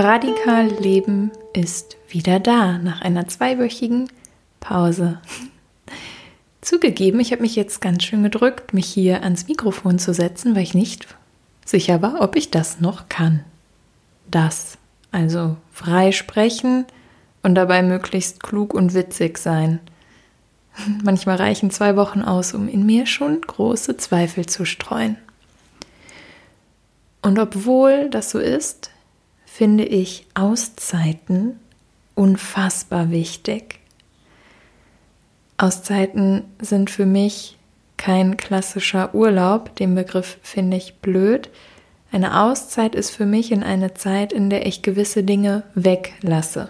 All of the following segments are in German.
Radikal Leben ist wieder da nach einer zweiwöchigen Pause. Zugegeben, ich habe mich jetzt ganz schön gedrückt, mich hier ans Mikrofon zu setzen, weil ich nicht sicher war, ob ich das noch kann. Das, also frei sprechen und dabei möglichst klug und witzig sein. Manchmal reichen zwei Wochen aus, um in mir schon große Zweifel zu streuen. Und obwohl das so ist, finde ich Auszeiten unfassbar wichtig. Auszeiten sind für mich kein klassischer Urlaub, den Begriff finde ich blöd. Eine Auszeit ist für mich in eine Zeit, in der ich gewisse Dinge weglasse.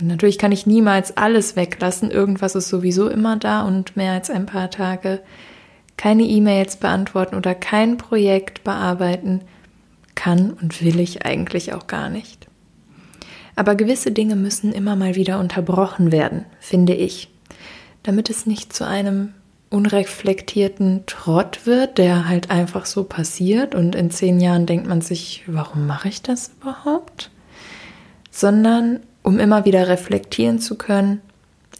natürlich kann ich niemals alles weglassen, irgendwas ist sowieso immer da und mehr als ein paar Tage keine E-Mails beantworten oder kein Projekt bearbeiten kann und will ich eigentlich auch gar nicht. Aber gewisse Dinge müssen immer mal wieder unterbrochen werden, finde ich, damit es nicht zu einem unreflektierten Trott wird, der halt einfach so passiert und in zehn Jahren denkt man sich, warum mache ich das überhaupt? Sondern um immer wieder reflektieren zu können,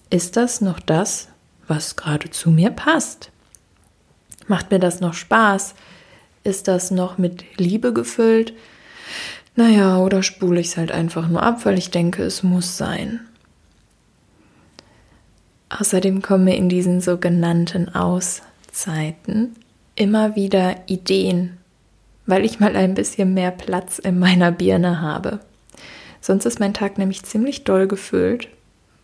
ist das noch das, was gerade zu mir passt? Macht mir das noch Spaß? Ist das noch mit Liebe gefüllt? Naja, oder spule ich es halt einfach nur ab, weil ich denke, es muss sein. Außerdem kommen mir in diesen sogenannten Auszeiten immer wieder Ideen, weil ich mal ein bisschen mehr Platz in meiner Birne habe. Sonst ist mein Tag nämlich ziemlich doll gefüllt,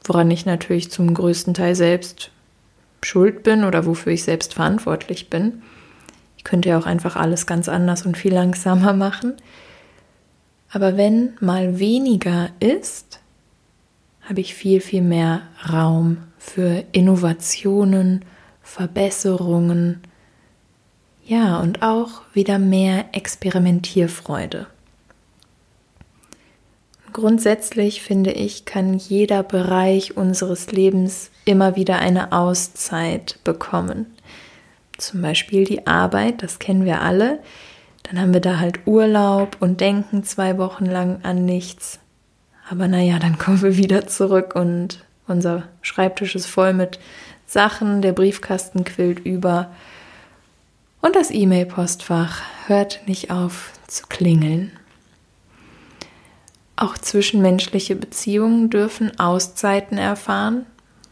woran ich natürlich zum größten Teil selbst schuld bin oder wofür ich selbst verantwortlich bin. Könnte ja auch einfach alles ganz anders und viel langsamer machen. Aber wenn mal weniger ist, habe ich viel, viel mehr Raum für Innovationen, Verbesserungen, ja, und auch wieder mehr Experimentierfreude. Grundsätzlich finde ich, kann jeder Bereich unseres Lebens immer wieder eine Auszeit bekommen. Zum Beispiel die Arbeit, das kennen wir alle. Dann haben wir da halt Urlaub und denken zwei Wochen lang an nichts. Aber naja, dann kommen wir wieder zurück und unser Schreibtisch ist voll mit Sachen, der Briefkasten quillt über und das E-Mail-Postfach hört nicht auf zu klingeln. Auch zwischenmenschliche Beziehungen dürfen Auszeiten erfahren,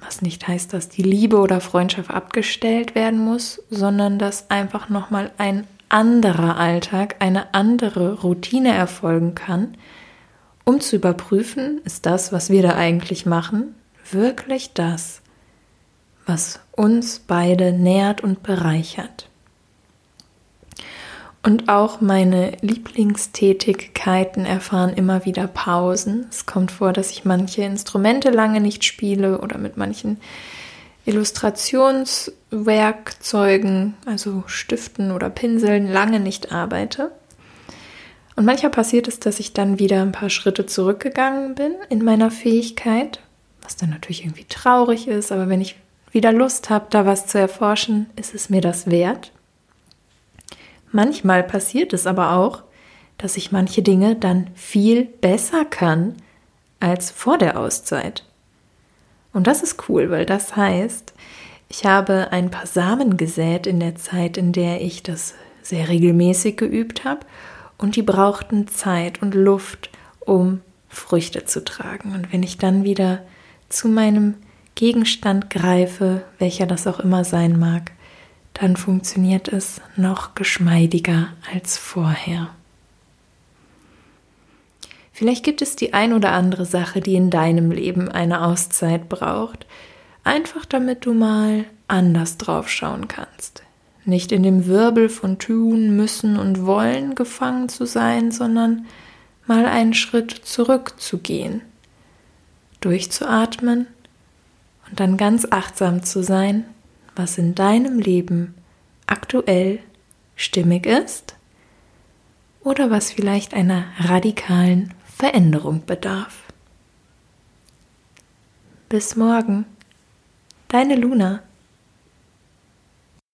was nicht heißt, dass die Liebe oder Freundschaft abgestellt werden muss, sondern dass einfach nochmal ein anderer Alltag, eine andere Routine erfolgen kann, um zu überprüfen, ist das, was wir da eigentlich machen, wirklich das, was uns beide nährt und bereichert. Und auch meine Lieblingstätigkeiten erfahren immer wieder Pausen. Es kommt vor, dass ich manche Instrumente lange nicht spiele oder mit manchen Illustrationswerkzeugen, also Stiften oder Pinseln, lange nicht arbeite. Und manchmal passiert es, dass ich dann wieder ein paar Schritte zurückgegangen bin in meiner Fähigkeit, was dann natürlich irgendwie traurig ist, aber wenn ich wieder Lust habe, da was zu erforschen, ist es mir das wert. Manchmal passiert es aber auch, dass ich manche Dinge dann viel besser kann als vor der Auszeit. Und das ist cool, weil das heißt, ich habe ein paar Samen gesät in der Zeit, in der ich das sehr regelmäßig geübt habe und die brauchten Zeit und Luft, um Früchte zu tragen. Und wenn ich dann wieder zu meinem Gegenstand greife, welcher das auch immer sein mag, dann funktioniert es noch geschmeidiger als vorher. Vielleicht gibt es die ein oder andere Sache, die in deinem Leben eine Auszeit braucht, einfach damit du mal anders drauf schauen kannst. Nicht in dem Wirbel von tun, müssen und wollen gefangen zu sein, sondern mal einen Schritt zurückzugehen, durchzuatmen und dann ganz achtsam zu sein, was in deinem Leben aktuell stimmig ist oder was vielleicht einer radikalen Veränderung bedarf. Bis morgen, deine Luna.